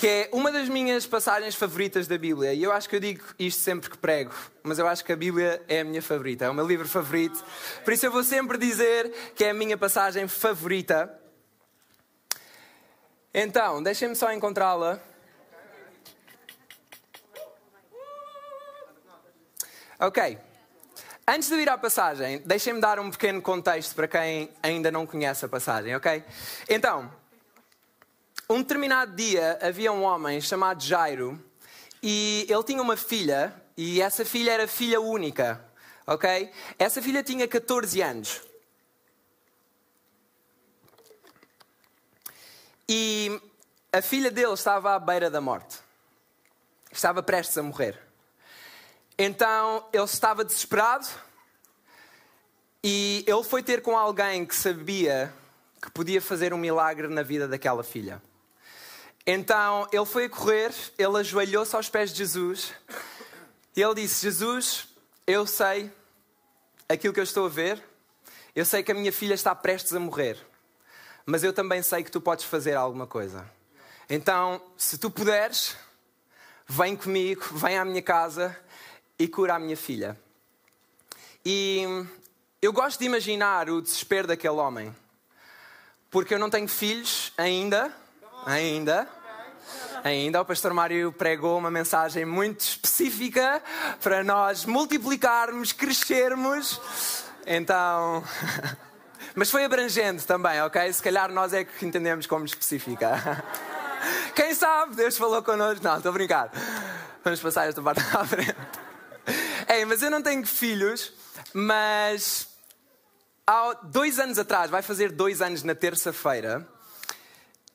que é uma das minhas passagens favoritas da Bíblia. E eu acho que eu digo isto sempre que prego, mas eu acho que a Bíblia é a minha favorita, é o meu livro favorito. Por isso eu vou sempre dizer que é a minha passagem favorita. Então, deixem-me só encontrá-la. Ok. Antes de ir à passagem, deixem-me dar um pequeno contexto para quem ainda não conhece a passagem, ok? Então, um determinado dia havia um homem chamado Jairo e ele tinha uma filha e essa filha era filha única, ok? Essa filha tinha 14 anos. E a filha dele estava à beira da morte. Estava prestes a morrer. Então ele estava desesperado e ele foi ter com alguém que sabia que podia fazer um milagre na vida daquela filha. Então ele foi a correr, ele ajoelhou-se aos pés de Jesus e ele disse: Jesus, eu sei aquilo que eu estou a ver, eu sei que a minha filha está prestes a morrer, mas eu também sei que tu podes fazer alguma coisa. Então, se tu puderes, vem comigo, vem à minha casa e cura a minha filha. E eu gosto de imaginar o desespero daquele homem, porque eu não tenho filhos ainda, ainda. Ainda o pastor Mário pregou uma mensagem muito específica para nós multiplicarmos, crescermos. Então, mas foi abrangente também, ok? Se calhar nós é que entendemos como específica. Quem sabe? Deus falou connosco. Não, estou a brincar. Vamos passar esta parte à frente. Ei, mas eu não tenho filhos, mas há dois anos atrás, vai fazer dois anos na terça-feira,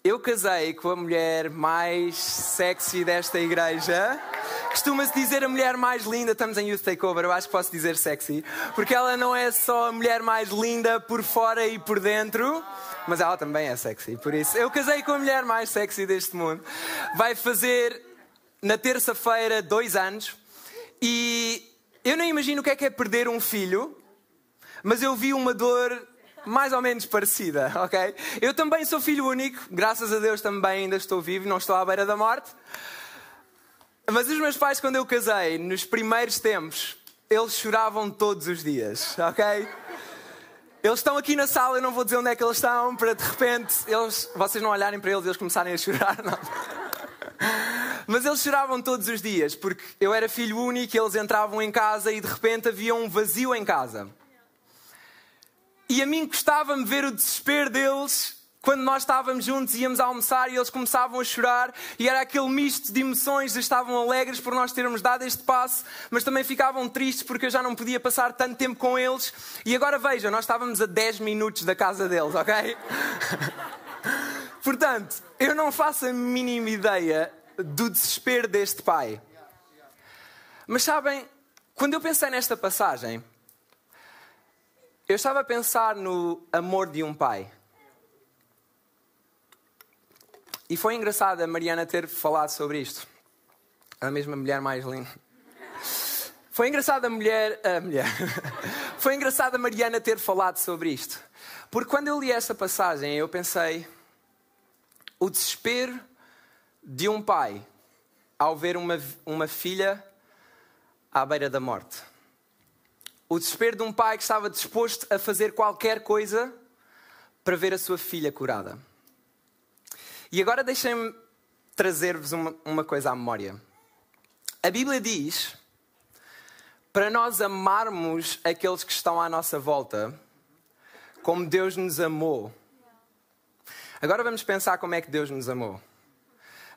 eu casei com a mulher mais sexy desta igreja. Costuma-se dizer a mulher mais linda, estamos em Youth Takeover, eu acho que posso dizer sexy, porque ela não é só a mulher mais linda por fora e por dentro, mas ela também é sexy. Por isso, eu casei com a mulher mais sexy deste mundo. Vai fazer na terça-feira dois anos e eu nem imagino o que é que é perder um filho, mas eu vi uma dor mais ou menos parecida, ok? Eu também sou filho único, graças a Deus também ainda estou vivo, não estou à beira da morte. Mas os meus pais, quando eu casei, nos primeiros tempos, eles choravam todos os dias, ok? Eles estão aqui na sala, eu não vou dizer onde é que eles estão, para de repente eles, vocês não olharem para eles e eles começarem a chorar, não. Mas eles choravam todos os dias, porque eu era filho único, eles entravam em casa e de repente havia um vazio em casa. E a mim custava-me ver o desespero deles quando nós estávamos juntos, íamos almoçar e eles começavam a chorar, e era aquele misto de emoções, estavam alegres por nós termos dado este passo, mas também ficavam tristes porque eu já não podia passar tanto tempo com eles. E agora veja, nós estávamos a 10 minutos da casa deles, ok? Portanto, eu não faço a mínima ideia do desespero deste pai. Mas sabem, quando eu pensei nesta passagem, eu estava a pensar no amor de um pai. E foi engraçado a Mariana ter falado sobre isto. A mesma mulher mais linda. Foi engraçado a mulher. A mulher. Foi engraçado a Mariana ter falado sobre isto. Porque quando eu li essa passagem, eu pensei. O desespero de um pai ao ver uma, uma filha à beira da morte. O desespero de um pai que estava disposto a fazer qualquer coisa para ver a sua filha curada. E agora deixem-me trazer-vos uma, uma coisa à memória. A Bíblia diz para nós amarmos aqueles que estão à nossa volta como Deus nos amou. Agora vamos pensar como é que Deus nos amou.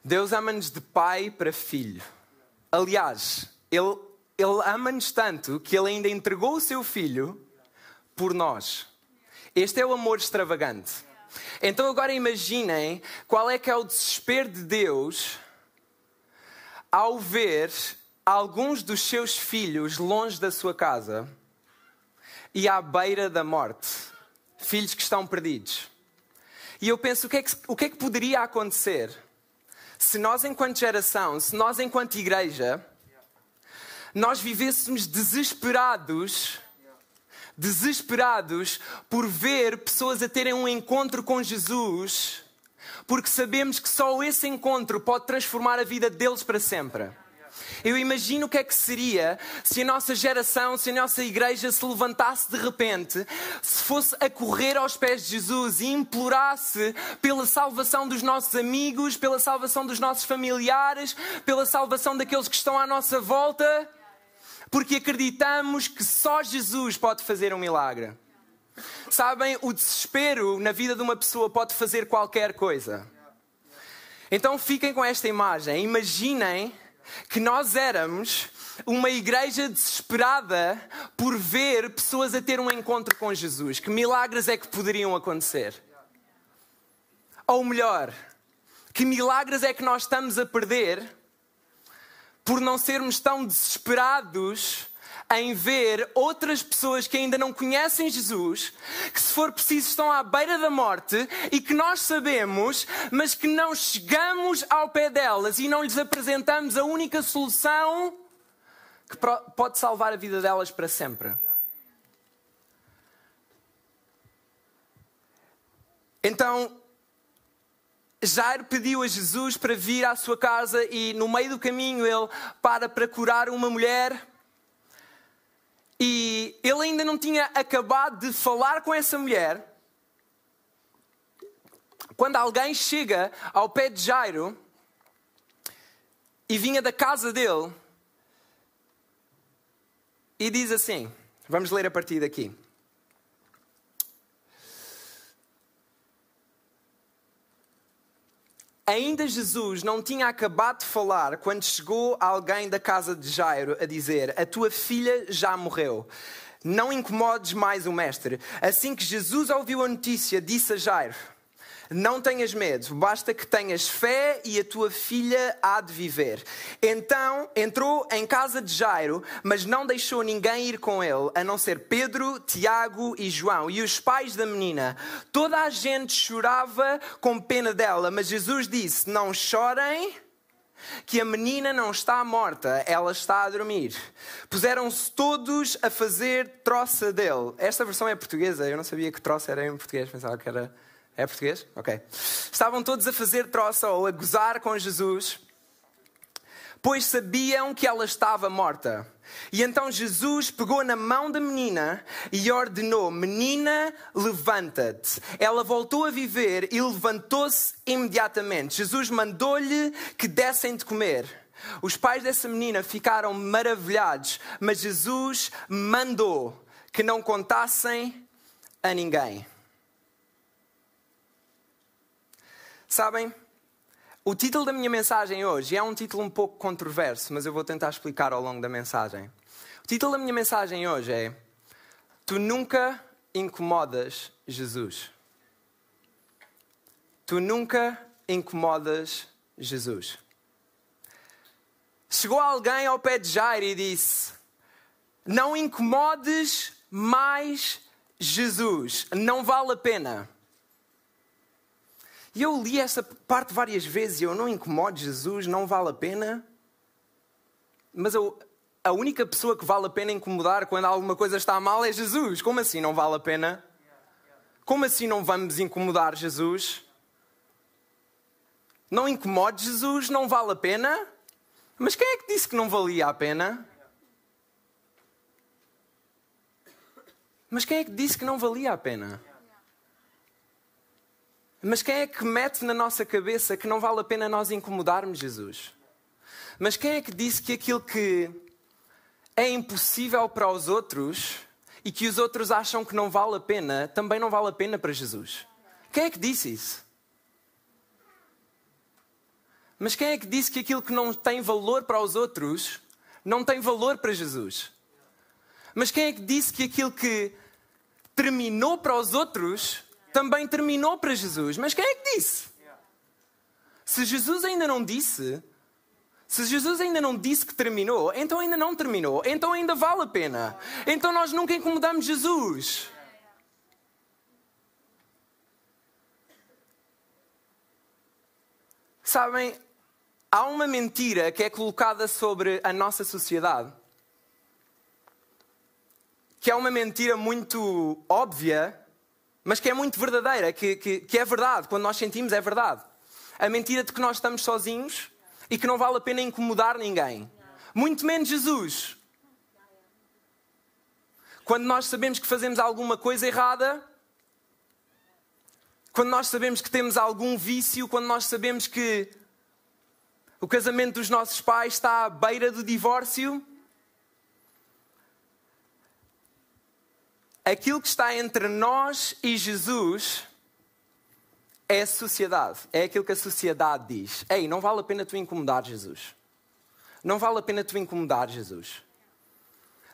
Deus ama-nos de pai para filho. Aliás, Ele ele ama-nos tanto que ele ainda entregou o seu filho por nós. Este é o amor extravagante. Então agora imaginem qual é que é o desespero de Deus ao ver alguns dos seus filhos longe da sua casa e à beira da morte. filhos que estão perdidos. E eu penso, o que, é que, o que é que poderia acontecer se nós, enquanto geração, se nós, enquanto igreja, nós vivêssemos desesperados, desesperados por ver pessoas a terem um encontro com Jesus, porque sabemos que só esse encontro pode transformar a vida deles para sempre. Eu imagino o que é que seria se a nossa geração, se a nossa igreja se levantasse de repente, se fosse a correr aos pés de Jesus e implorasse pela salvação dos nossos amigos, pela salvação dos nossos familiares, pela salvação daqueles que estão à nossa volta, porque acreditamos que só Jesus pode fazer um milagre. Sabem, o desespero na vida de uma pessoa pode fazer qualquer coisa. Então fiquem com esta imagem. Imaginem que nós éramos uma igreja desesperada por ver pessoas a ter um encontro com Jesus. Que milagres é que poderiam acontecer? Ou melhor, que milagres é que nós estamos a perder por não sermos tão desesperados em ver outras pessoas que ainda não conhecem Jesus, que se for preciso estão à beira da morte e que nós sabemos, mas que não chegamos ao pé delas e não lhes apresentamos a única solução que pode salvar a vida delas para sempre. Então, Jairo pediu a Jesus para vir à sua casa e no meio do caminho ele para para curar uma mulher e ele ainda não tinha acabado de falar com essa mulher. Quando alguém chega ao pé de Jairo e vinha da casa dele e diz assim: Vamos ler a partir daqui. Ainda Jesus não tinha acabado de falar quando chegou alguém da casa de Jairo a dizer: A tua filha já morreu. Não incomodes mais o mestre. Assim que Jesus ouviu a notícia, disse a Jairo: não tenhas medo, basta que tenhas fé e a tua filha há de viver. Então entrou em casa de Jairo, mas não deixou ninguém ir com ele, a não ser Pedro, Tiago e João e os pais da menina. Toda a gente chorava com pena dela, mas Jesus disse: Não chorem que a menina não está morta, ela está a dormir. Puseram-se todos a fazer troça dele. Esta versão é portuguesa, eu não sabia que troça era em português, pensava que era é português? Ok. Estavam todos a fazer troça ou a gozar com Jesus, pois sabiam que ela estava morta. E então Jesus pegou na mão da menina e ordenou: Menina, levanta-te. Ela voltou a viver e levantou-se imediatamente. Jesus mandou-lhe que dessem de comer. Os pais dessa menina ficaram maravilhados, mas Jesus mandou que não contassem a ninguém. Sabem, o título da minha mensagem hoje é um título um pouco controverso, mas eu vou tentar explicar ao longo da mensagem. O título da minha mensagem hoje é: Tu nunca incomodas Jesus. Tu nunca incomodas Jesus. Chegou alguém ao pé de Jair e disse: Não incomodes mais Jesus, não vale a pena. E eu li essa parte várias vezes e eu não incomodo Jesus, não vale a pena. Mas eu, a única pessoa que vale a pena incomodar quando alguma coisa está mal é Jesus. Como assim não vale a pena? Como assim não vamos incomodar Jesus? Não incomode Jesus, não vale a pena? Mas quem é que disse que não valia a pena? Mas quem é que disse que não valia a pena? Mas quem é que mete na nossa cabeça que não vale a pena nós incomodarmos Jesus? Mas quem é que disse que aquilo que é impossível para os outros e que os outros acham que não vale a pena, também não vale a pena para Jesus? Quem é que disse isso? Mas quem é que disse que aquilo que não tem valor para os outros não tem valor para Jesus? Mas quem é que disse que aquilo que terminou para os outros também terminou para Jesus. Mas quem é que disse? Se Jesus ainda não disse, se Jesus ainda não disse que terminou, então ainda não terminou, então ainda vale a pena. Então nós nunca incomodamos Jesus. Sabem, há uma mentira que é colocada sobre a nossa sociedade, que é uma mentira muito óbvia, mas que é muito verdadeira, que, que, que é verdade, quando nós sentimos é verdade. A mentira de que nós estamos sozinhos e que não vale a pena incomodar ninguém. Muito menos Jesus. Quando nós sabemos que fazemos alguma coisa errada, quando nós sabemos que temos algum vício, quando nós sabemos que o casamento dos nossos pais está à beira do divórcio, aquilo que está entre nós e Jesus é a sociedade. É aquilo que a sociedade diz. Ei, não vale a pena tu incomodar Jesus. Não vale a pena tu incomodar Jesus.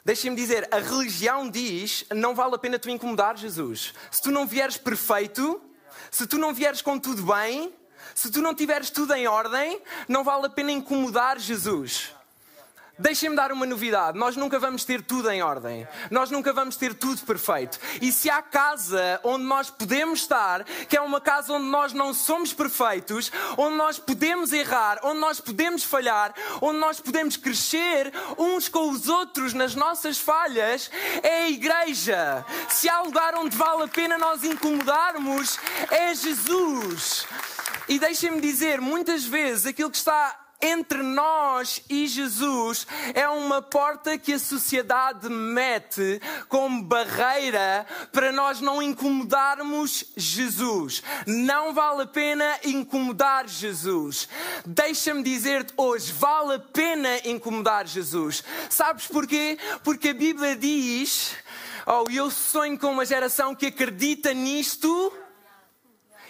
Deixem-me dizer, a religião diz: não vale a pena tu incomodar Jesus. Se tu não vieres perfeito, se tu não vieres com tudo bem, se tu não tiveres tudo em ordem, não vale a pena incomodar Jesus. Deixem-me dar uma novidade: nós nunca vamos ter tudo em ordem, nós nunca vamos ter tudo perfeito. E se há casa onde nós podemos estar, que é uma casa onde nós não somos perfeitos, onde nós podemos errar, onde nós podemos falhar, onde nós podemos crescer uns com os outros nas nossas falhas, é a igreja. Se há lugar onde vale a pena nós incomodarmos, é Jesus. E deixem-me dizer, muitas vezes aquilo que está entre nós e Jesus é uma porta que a sociedade mete como barreira para nós não incomodarmos Jesus. Não vale a pena incomodar Jesus. Deixa-me dizer-te hoje, vale a pena incomodar Jesus. Sabes porquê? Porque a Bíblia diz: Oh, eu sonho com uma geração que acredita nisto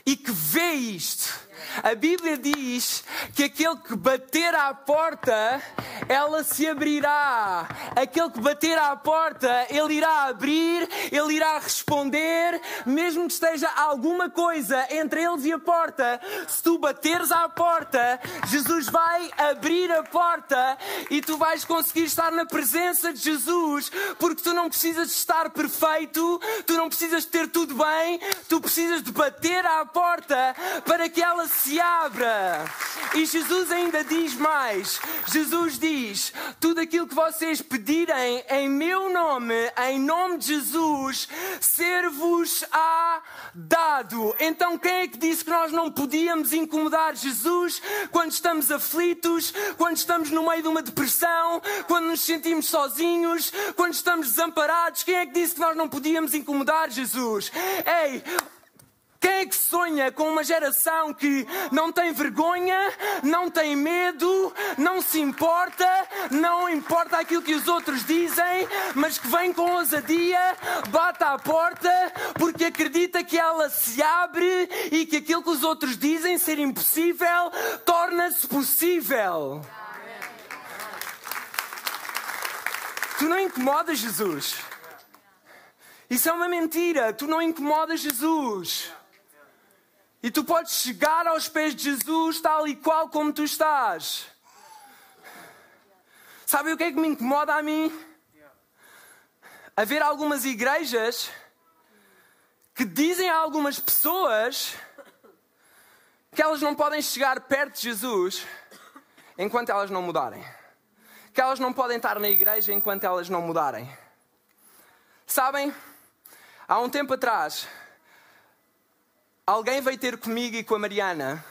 e que vê isto. A Bíblia diz que aquele que bater à porta, ela se abrirá. Aquele que bater à porta, ele irá abrir, ele irá responder, mesmo que esteja alguma coisa entre eles e a porta. Se tu bateres à porta, Jesus vai abrir a porta e tu vais conseguir estar na presença de Jesus, porque tu não precisas estar perfeito, tu não precisas ter tudo bem, tu precisas de bater à porta para que ela se abra. E Jesus ainda diz mais: Jesus diz: tudo aquilo que vocês pedirem em meu nome, em nome de Jesus, ser-vos-á dado. Então, quem é que disse que nós não podíamos incomodar Jesus quando estamos aflitos, quando estamos no meio de uma depressão, quando nos sentimos sozinhos, quando estamos desamparados? Quem é que disse que nós não podíamos incomodar Jesus? Ei, quem é que sonha com uma geração que não tem vergonha, não tem medo, não se importa, não importa aquilo que os outros dizem, mas que vem com ousadia, bate à porta, porque acredita que ela se abre e que aquilo que os outros dizem ser impossível torna-se possível? Tu não incomodas Jesus. Isso é uma mentira. Tu não incomodas Jesus. E tu podes chegar aos pés de Jesus tal e qual como tu estás. Sabe o que é que me incomoda a mim? Haver algumas igrejas que dizem a algumas pessoas que elas não podem chegar perto de Jesus enquanto elas não mudarem. Que elas não podem estar na igreja enquanto elas não mudarem. Sabem? Há um tempo atrás, alguém veio ter comigo e com a Mariana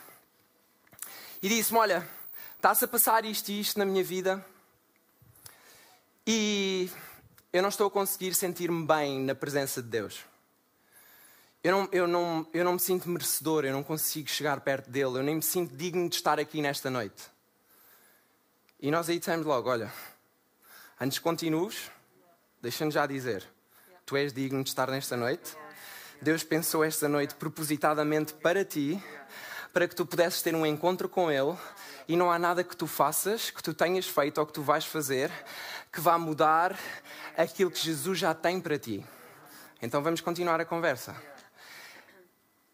e disse-me: Olha, está-se a passar isto e isto na minha vida e eu não estou a conseguir sentir-me bem na presença de Deus. Eu não, eu, não, eu não me sinto merecedor, eu não consigo chegar perto dele, eu nem me sinto digno de estar aqui nesta noite. E nós aí dissemos logo: Olha, antes continues, deixa-me já dizer, tu és digno de estar nesta noite Deus pensou esta noite propositadamente para ti, para que tu pudesses ter um encontro com Ele e não há nada que tu faças, que tu tenhas feito ou que tu vais fazer que vá mudar aquilo que Jesus já tem para ti. Então vamos continuar a conversa.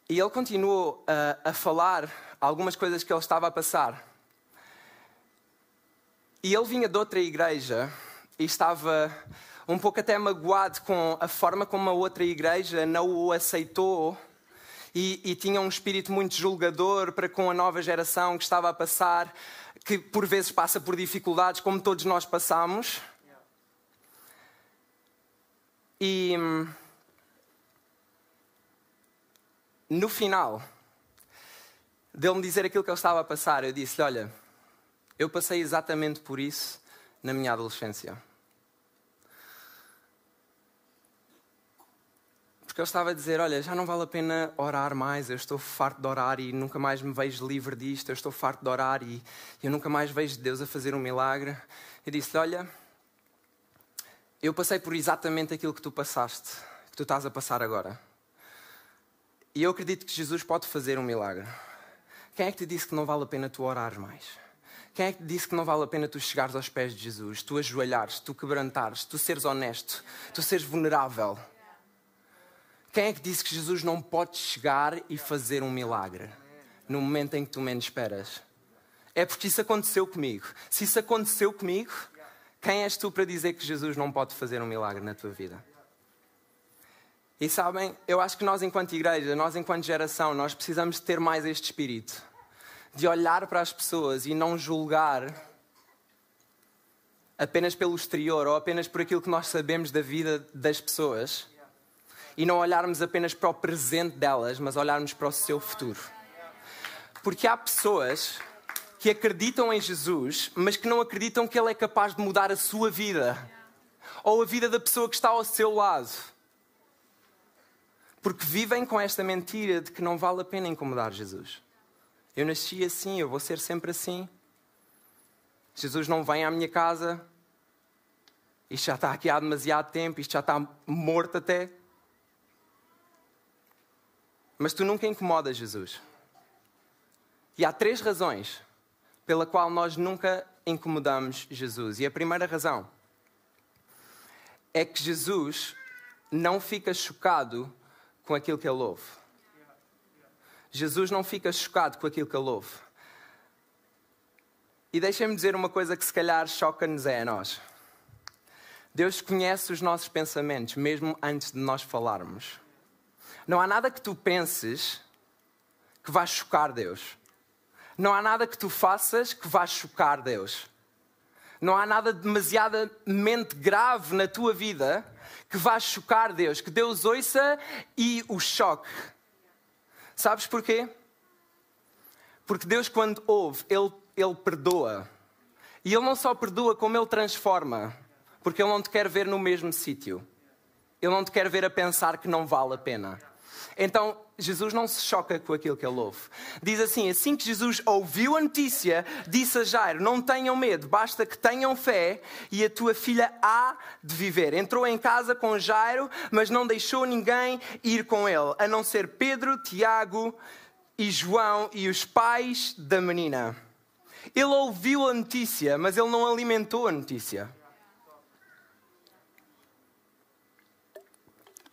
E ele continuou a, a falar algumas coisas que ele estava a passar. E ele vinha de outra igreja e estava um pouco até magoado com a forma como a outra igreja não o aceitou e, e tinha um espírito muito julgador para com a nova geração que estava a passar, que por vezes passa por dificuldades, como todos nós passamos. E no final dele me dizer aquilo que ele estava a passar, eu disse-lhe: Olha, eu passei exatamente por isso na minha adolescência. Porque ele estava a dizer: Olha, já não vale a pena orar mais, eu estou farto de orar e nunca mais me vejo livre disto, eu estou farto de orar e eu nunca mais vejo Deus a fazer um milagre. Eu disse-lhe: Olha, eu passei por exatamente aquilo que tu passaste, que tu estás a passar agora. E eu acredito que Jesus pode fazer um milagre. Quem é que te disse que não vale a pena tu orares mais? Quem é que te disse que não vale a pena tu chegares aos pés de Jesus, tu ajoelhares, tu quebrantares, tu seres honesto, tu seres vulnerável? Quem é que disse que Jesus não pode chegar e fazer um milagre no momento em que tu menos esperas? É porque isso aconteceu comigo. Se isso aconteceu comigo, quem és tu para dizer que Jesus não pode fazer um milagre na tua vida? E sabem, eu acho que nós, enquanto igreja, nós, enquanto geração, nós precisamos ter mais este espírito de olhar para as pessoas e não julgar apenas pelo exterior ou apenas por aquilo que nós sabemos da vida das pessoas e não olharmos apenas para o presente delas, mas olharmos para o seu futuro. Porque há pessoas que acreditam em Jesus, mas que não acreditam que Ele é capaz de mudar a sua vida ou a vida da pessoa que está ao seu lado. Porque vivem com esta mentira de que não vale a pena incomodar Jesus. Eu nasci assim, eu vou ser sempre assim. Jesus não vem à minha casa. Isto já está aqui há demasiado tempo, isto já está morto até. Mas tu nunca incomodas Jesus. E há três razões pela qual nós nunca incomodamos Jesus. E a primeira razão é que Jesus não fica chocado com aquilo que ele ouve. Jesus não fica chocado com aquilo que ele ouve. E deixem-me dizer uma coisa que se calhar choca-nos é a nós. Deus conhece os nossos pensamentos, mesmo antes de nós falarmos. Não há nada que tu penses que vá chocar Deus. Não há nada que tu faças que vá chocar Deus. Não há nada demasiadamente grave na tua vida que vá chocar Deus, que Deus ouça e o choque. Sabes porquê? Porque Deus, quando ouve, Ele, ele perdoa. E Ele não só perdoa, como Ele transforma. Porque Ele não te quer ver no mesmo sítio. Ele não te quer ver a pensar que não vale a pena. Então, Jesus não se choca com aquilo que ele ouve. Diz assim: assim que Jesus ouviu a notícia, disse a Jairo: Não tenham medo, basta que tenham fé e a tua filha há de viver. Entrou em casa com Jairo, mas não deixou ninguém ir com ele, a não ser Pedro, Tiago e João e os pais da menina. Ele ouviu a notícia, mas ele não alimentou a notícia.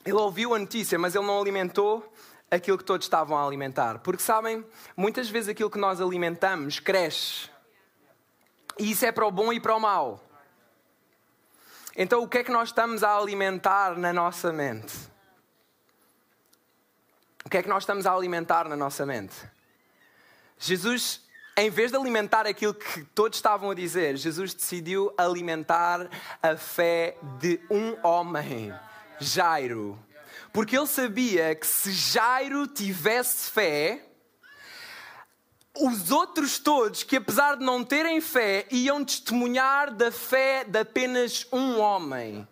Ele ouviu a notícia, mas ele não alimentou aquilo que todos estavam a alimentar. Porque sabem, muitas vezes aquilo que nós alimentamos cresce. E isso é para o bom e para o mau. Então, o que é que nós estamos a alimentar na nossa mente? O que é que nós estamos a alimentar na nossa mente? Jesus, em vez de alimentar aquilo que todos estavam a dizer, Jesus decidiu alimentar a fé de um homem Jairo. Porque ele sabia que se Jairo tivesse fé, os outros todos, que apesar de não terem fé, iam testemunhar da fé de apenas um homem.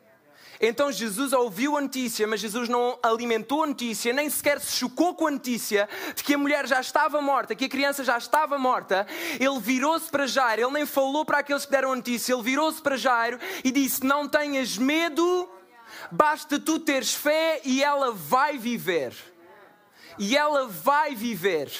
Então Jesus ouviu a notícia, mas Jesus não alimentou a notícia, nem sequer se chocou com a notícia de que a mulher já estava morta, que a criança já estava morta. Ele virou-se para Jairo, ele nem falou para aqueles que deram a notícia, ele virou-se para Jairo e disse: Não tenhas medo, Basta tu teres fé e ela vai viver. E ela vai viver.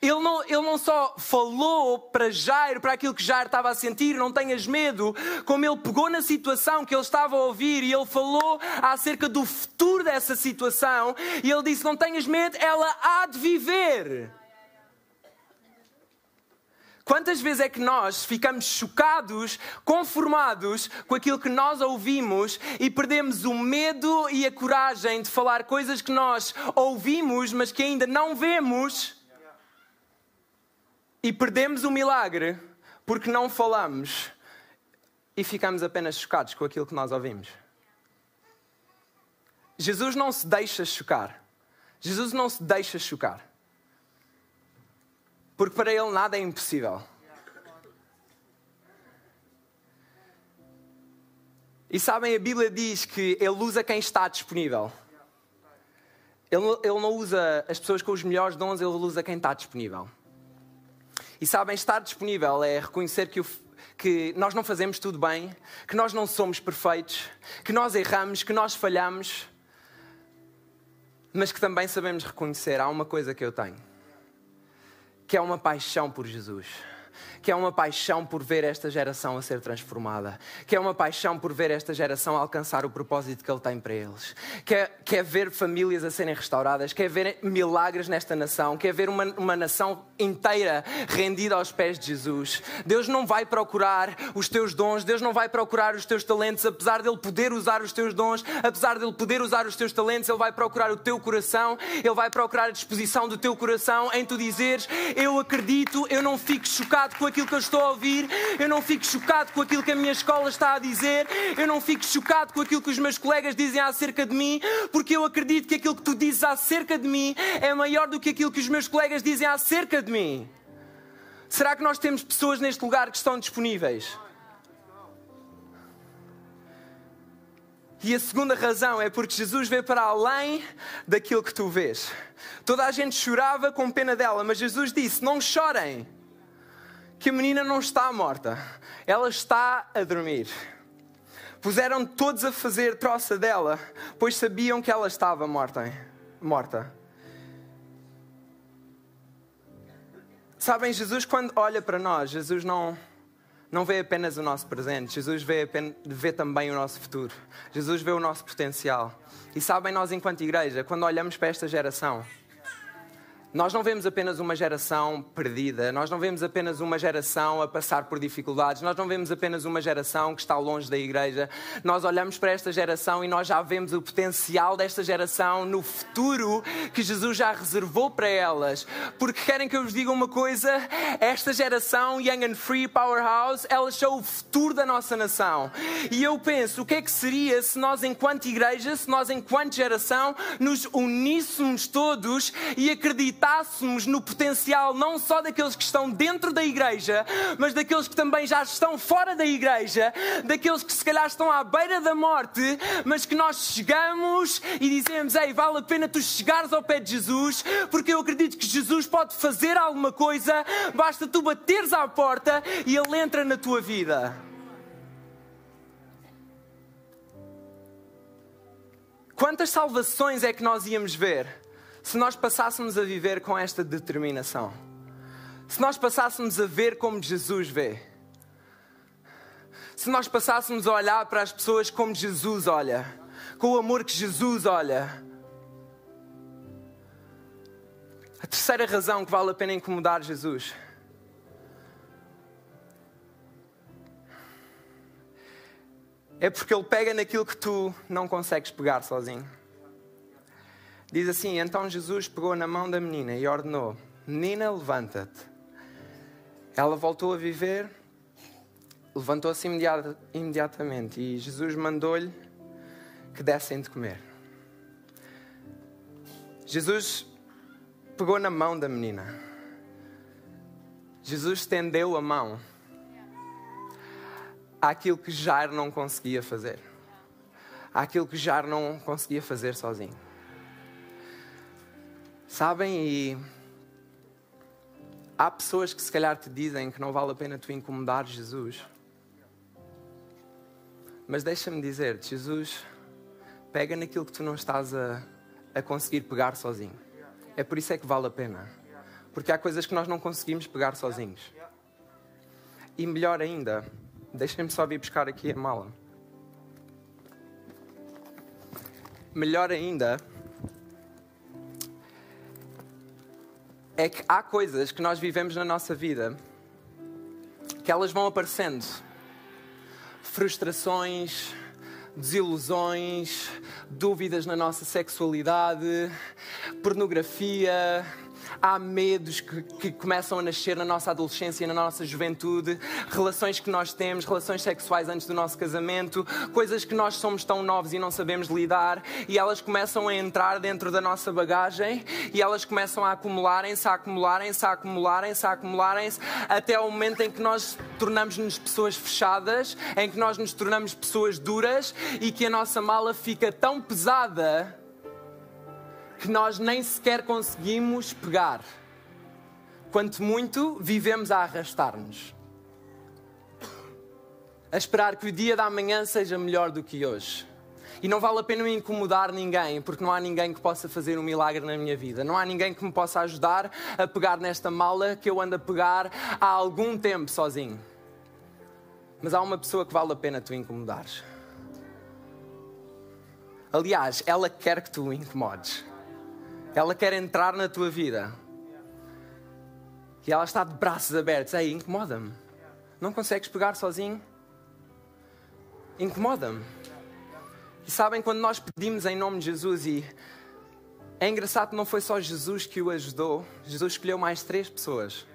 Ele não, ele não só falou para Jairo, para aquilo que Jairo estava a sentir, não tenhas medo, como ele pegou na situação que ele estava a ouvir e ele falou acerca do futuro dessa situação e ele disse: Não tenhas medo, ela há de viver. Quantas vezes é que nós ficamos chocados, conformados com aquilo que nós ouvimos e perdemos o medo e a coragem de falar coisas que nós ouvimos, mas que ainda não vemos? E perdemos o milagre porque não falamos e ficamos apenas chocados com aquilo que nós ouvimos. Jesus não se deixa chocar. Jesus não se deixa chocar. Porque para ele nada é impossível. E sabem, a Bíblia diz que ele usa quem está disponível. Ele, ele não usa as pessoas com os melhores dons, ele usa quem está disponível. E sabem, estar disponível é reconhecer que, o, que nós não fazemos tudo bem, que nós não somos perfeitos, que nós erramos, que nós falhamos, mas que também sabemos reconhecer: há uma coisa que eu tenho, que é uma paixão por Jesus que é uma paixão por ver esta geração a ser transformada, que é uma paixão por ver esta geração alcançar o propósito que Ele tem para eles, quer, é, quer é ver famílias a serem restauradas, quer ver milagres nesta nação, quer ver uma, uma nação inteira rendida aos pés de Jesus. Deus não vai procurar os teus dons, Deus não vai procurar os teus talentos, apesar dele poder usar os teus dons, apesar dele poder usar os teus talentos, Ele vai procurar o teu coração, Ele vai procurar a disposição do teu coração em tu dizeres: Eu acredito, eu não fico chocado com aquilo que eu estou a ouvir, eu não fico chocado com aquilo que a minha escola está a dizer, eu não fico chocado com aquilo que os meus colegas dizem acerca de mim, porque eu acredito que aquilo que tu dizes acerca de mim é maior do que aquilo que os meus colegas dizem acerca de mim. Será que nós temos pessoas neste lugar que estão disponíveis? E a segunda razão é porque Jesus vê para além daquilo que tu vês. Toda a gente chorava com pena dela, mas Jesus disse: Não chorem que a menina não está morta, ela está a dormir. Puseram todos a fazer troça dela, pois sabiam que ela estava morta. morta. Sabem, Jesus, quando olha para nós, Jesus não, não vê apenas o nosso presente, Jesus vê, vê também o nosso futuro. Jesus vê o nosso potencial. E sabem, nós, enquanto igreja, quando olhamos para esta geração, nós não vemos apenas uma geração perdida, nós não vemos apenas uma geração a passar por dificuldades, nós não vemos apenas uma geração que está longe da igreja. Nós olhamos para esta geração e nós já vemos o potencial desta geração no futuro que Jesus já reservou para elas. Porque querem que eu vos diga uma coisa? Esta geração, Young and Free Powerhouse, elas são o futuro da nossa nação. E eu penso, o que é que seria se nós, enquanto igreja, se nós, enquanto geração, nos uníssemos todos e acreditássemos acreditássemos no potencial não só daqueles que estão dentro da igreja, mas daqueles que também já estão fora da igreja, daqueles que se calhar estão à beira da morte, mas que nós chegamos e dizemos: Ei, vale a pena tu chegares ao pé de Jesus, porque eu acredito que Jesus pode fazer alguma coisa, basta tu bateres à porta e Ele entra na tua vida. Quantas salvações é que nós íamos ver? Se nós passássemos a viver com esta determinação, se nós passássemos a ver como Jesus vê, se nós passássemos a olhar para as pessoas como Jesus olha, com o amor que Jesus olha. A terceira razão que vale a pena incomodar Jesus é porque Ele pega naquilo que tu não consegues pegar sozinho. Diz assim: Então Jesus pegou na mão da menina e ordenou: Menina, levanta-te. Ela voltou a viver, levantou-se imediatamente e Jesus mandou-lhe que dessem de comer. Jesus pegou na mão da menina. Jesus estendeu a mão àquilo que Jair não conseguia fazer, àquilo que Jair não conseguia fazer sozinho. Sabem? E há pessoas que se calhar te dizem que não vale a pena tu incomodar Jesus. Mas deixa-me dizer, Jesus pega naquilo que tu não estás a, a conseguir pegar sozinho. É por isso é que vale a pena. Porque há coisas que nós não conseguimos pegar sozinhos. E melhor ainda, deixem-me só vir buscar aqui a mala. Melhor ainda, é que há coisas que nós vivemos na nossa vida que elas vão aparecendo. Frustrações, desilusões, dúvidas na nossa sexualidade, pornografia, há medos que, que, começam a nascer na nossa adolescência e na nossa juventude, relações que nós temos, relações sexuais antes do nosso casamento, coisas que nós somos tão novos e não sabemos lidar, e elas começam a entrar dentro da nossa bagagem. E elas começam a acumularem-se, a acumularem-se, a acumularem-se, a acumularem-se, até ao momento em que nós tornamos-nos pessoas fechadas, em que nós nos tornamos pessoas duras e que a nossa mala fica tão pesada que nós nem sequer conseguimos pegar. Quanto muito vivemos a arrastar-nos. A esperar que o dia da manhã seja melhor do que hoje. E não vale a pena incomodar ninguém, porque não há ninguém que possa fazer um milagre na minha vida. Não há ninguém que me possa ajudar a pegar nesta mala que eu ando a pegar há algum tempo sozinho. Mas há uma pessoa que vale a pena tu incomodares. Aliás, ela quer que tu o incomodes. Ela quer entrar na tua vida. E ela está de braços abertos. Ei, incomoda-me. Não consegues pegar sozinho? Incomoda-me. E sabem, quando nós pedimos em nome de Jesus, e é engraçado que não foi só Jesus que o ajudou, Jesus escolheu mais três pessoas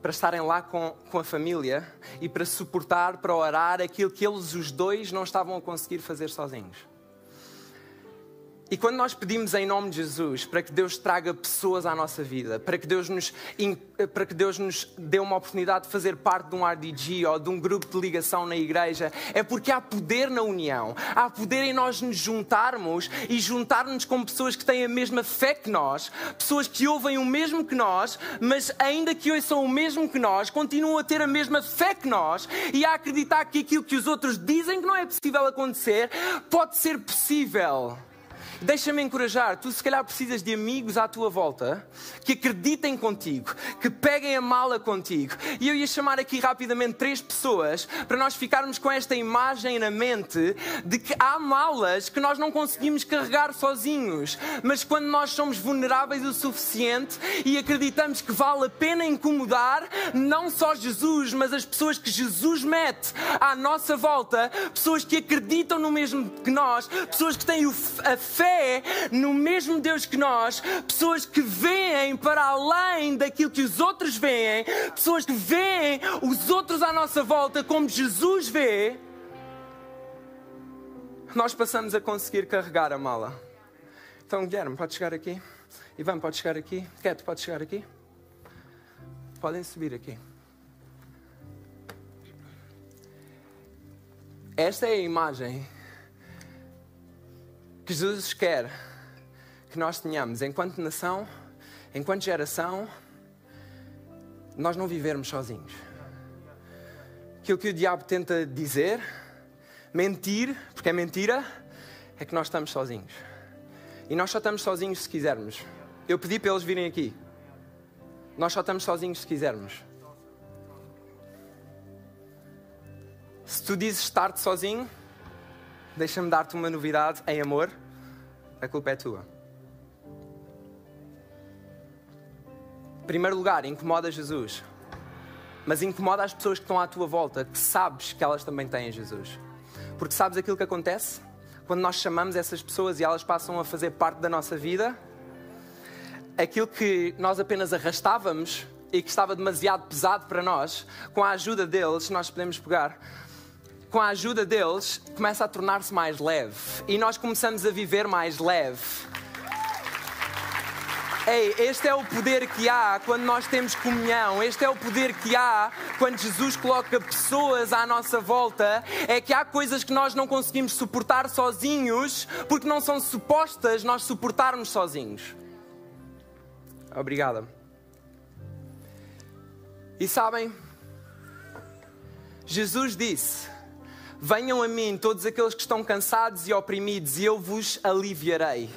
para estarem lá com, com a família e para suportar, para orar aquilo que eles, os dois, não estavam a conseguir fazer sozinhos. E quando nós pedimos em nome de Jesus para que Deus traga pessoas à nossa vida, para que Deus nos, para que Deus nos dê uma oportunidade de fazer parte de um RDG ou de um grupo de ligação na igreja, é porque há poder na união, há poder em nós nos juntarmos e juntarmos com pessoas que têm a mesma fé que nós, pessoas que ouvem o mesmo que nós, mas ainda que ouçam o mesmo que nós, continuam a ter a mesma fé que nós e a acreditar que aquilo que os outros dizem que não é possível acontecer, pode ser possível. Deixa-me encorajar, tu se calhar precisas de amigos à tua volta que acreditem contigo, que peguem a mala contigo. E eu ia chamar aqui rapidamente três pessoas para nós ficarmos com esta imagem na mente de que há malas que nós não conseguimos carregar sozinhos, mas quando nós somos vulneráveis o suficiente e acreditamos que vale a pena incomodar não só Jesus, mas as pessoas que Jesus mete à nossa volta, pessoas que acreditam no mesmo que nós, pessoas que têm a fé fé no mesmo Deus que nós, pessoas que veem para além daquilo que os outros veem, pessoas que veem os outros à nossa volta como Jesus vê, nós passamos a conseguir carregar a mala. Então, Guilherme, pode chegar aqui. Ivan, pode chegar aqui. Cat, pode chegar aqui. Podem subir aqui. Esta é a imagem que Jesus quer que nós tenhamos enquanto nação, enquanto geração, nós não vivermos sozinhos. Aquilo que o diabo tenta dizer, mentir, porque é mentira, é que nós estamos sozinhos. E nós só estamos sozinhos se quisermos. Eu pedi para eles virem aqui. Nós só estamos sozinhos se quisermos. Se tu dizes estar-te sozinho, Deixa-me dar-te uma novidade em amor. A culpa é tua. Em primeiro lugar, incomoda Jesus. Mas incomoda as pessoas que estão à tua volta, que sabes que elas também têm Jesus. Porque sabes aquilo que acontece? Quando nós chamamos essas pessoas e elas passam a fazer parte da nossa vida, aquilo que nós apenas arrastávamos e que estava demasiado pesado para nós, com a ajuda deles, nós podemos pegar com a ajuda deles, começa a tornar-se mais leve. E nós começamos a viver mais leve. Ei, este é o poder que há quando nós temos comunhão. Este é o poder que há quando Jesus coloca pessoas à nossa volta. É que há coisas que nós não conseguimos suportar sozinhos porque não são supostas nós suportarmos sozinhos. Obrigada. E sabem, Jesus disse Venham a mim todos aqueles que estão cansados e oprimidos, e eu vos aliviarei.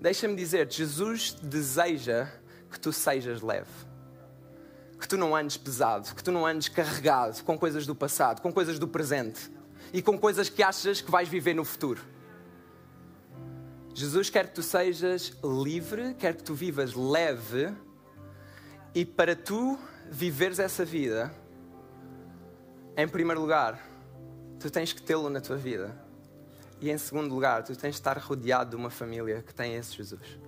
Deixa-me dizer, Jesus deseja que tu sejas leve. Que tu não andes pesado, que tu não andes carregado com coisas do passado, com coisas do presente e com coisas que achas que vais viver no futuro. Jesus quer que tu sejas livre, quer que tu vivas leve e para tu viveres essa vida, em primeiro lugar, tu tens que tê-lo na tua vida. E em segundo lugar, tu tens de estar rodeado de uma família que tem esse Jesus.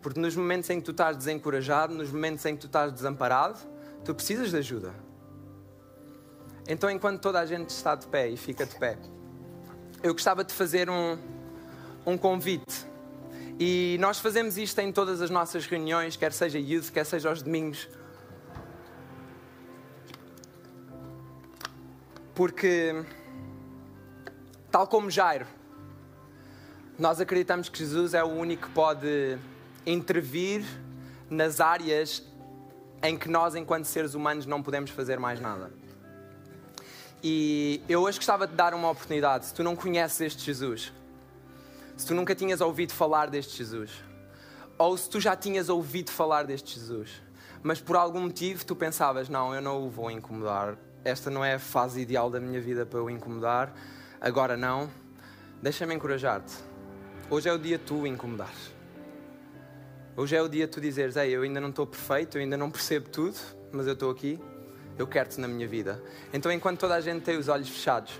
Porque nos momentos em que tu estás desencorajado, nos momentos em que tu estás desamparado, tu precisas de ajuda. Então, enquanto toda a gente está de pé e fica de pé, eu gostava de fazer um, um convite. E nós fazemos isto em todas as nossas reuniões, quer seja youth, quer seja aos domingos. Porque, tal como Jairo, nós acreditamos que Jesus é o único que pode intervir nas áreas em que nós, enquanto seres humanos, não podemos fazer mais nada. E eu hoje gostava de dar uma oportunidade. Se tu não conheces este Jesus, se tu nunca tinhas ouvido falar deste Jesus, ou se tu já tinhas ouvido falar deste Jesus, mas por algum motivo tu pensavas: não, eu não o vou incomodar, esta não é a fase ideal da minha vida para eu incomodar, agora não, deixa-me encorajar-te. Hoje é o dia tu incomodares. Hoje é o dia tu dizeres: Ei, eu ainda não estou perfeito, eu ainda não percebo tudo, mas eu estou aqui, eu quero-te na minha vida. Então, enquanto toda a gente tem os olhos fechados,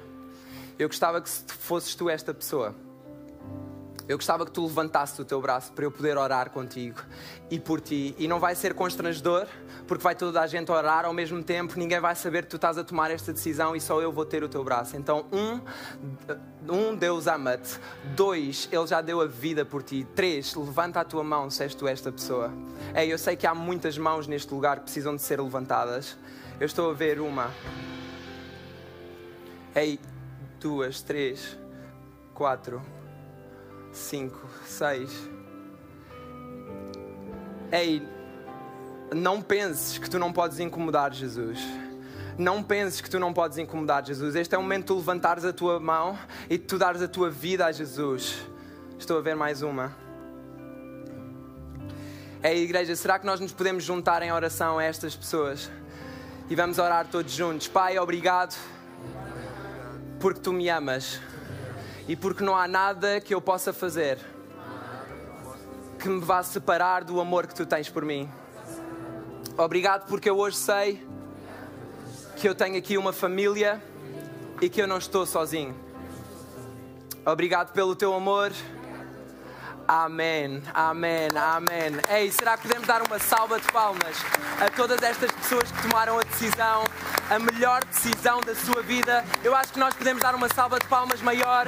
eu gostava que se fosses tu esta pessoa, eu gostava que tu levantasses o teu braço para eu poder orar contigo e por ti. E não vai ser constrangedor, porque vai toda a gente orar ao mesmo tempo, ninguém vai saber que tu estás a tomar esta decisão e só eu vou ter o teu braço. Então, um, um Deus ama-te. Dois, Ele já deu a vida por ti. Três, levanta a tua mão se és tu esta pessoa. Ei, eu sei que há muitas mãos neste lugar que precisam de ser levantadas. Eu estou a ver uma. Ei, duas, três, quatro, cinco, seis. Ei, não penses que tu não podes incomodar Jesus. Não penses que tu não podes incomodar Jesus. Este é o momento de tu levantares a tua mão e de tu dares a tua vida a Jesus. Estou a ver mais uma. Ei, igreja, será que nós nos podemos juntar em oração a estas pessoas? E vamos orar todos juntos. Pai, obrigado porque tu me amas e porque não há nada que eu possa fazer que me vá separar do amor que tu tens por mim. Obrigado porque eu hoje sei que eu tenho aqui uma família e que eu não estou sozinho. Obrigado pelo teu amor. Amém, amém, amém. Ei, será que podemos dar uma salva de palmas a todas estas pessoas que tomaram a decisão, a melhor decisão da sua vida? Eu acho que nós podemos dar uma salva de palmas maior.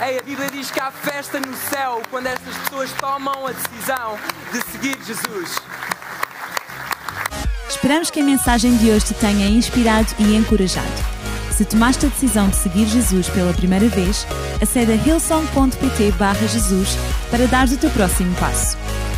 Ei, a Bíblia diz que há festa no céu quando estas pessoas tomam a decisão de seguir Jesus. Esperamos que a mensagem de hoje te tenha inspirado e encorajado. Se tomaste a decisão de seguir Jesus pela primeira vez, acede a hillsong.pt Jesus para dar o teu próximo passo.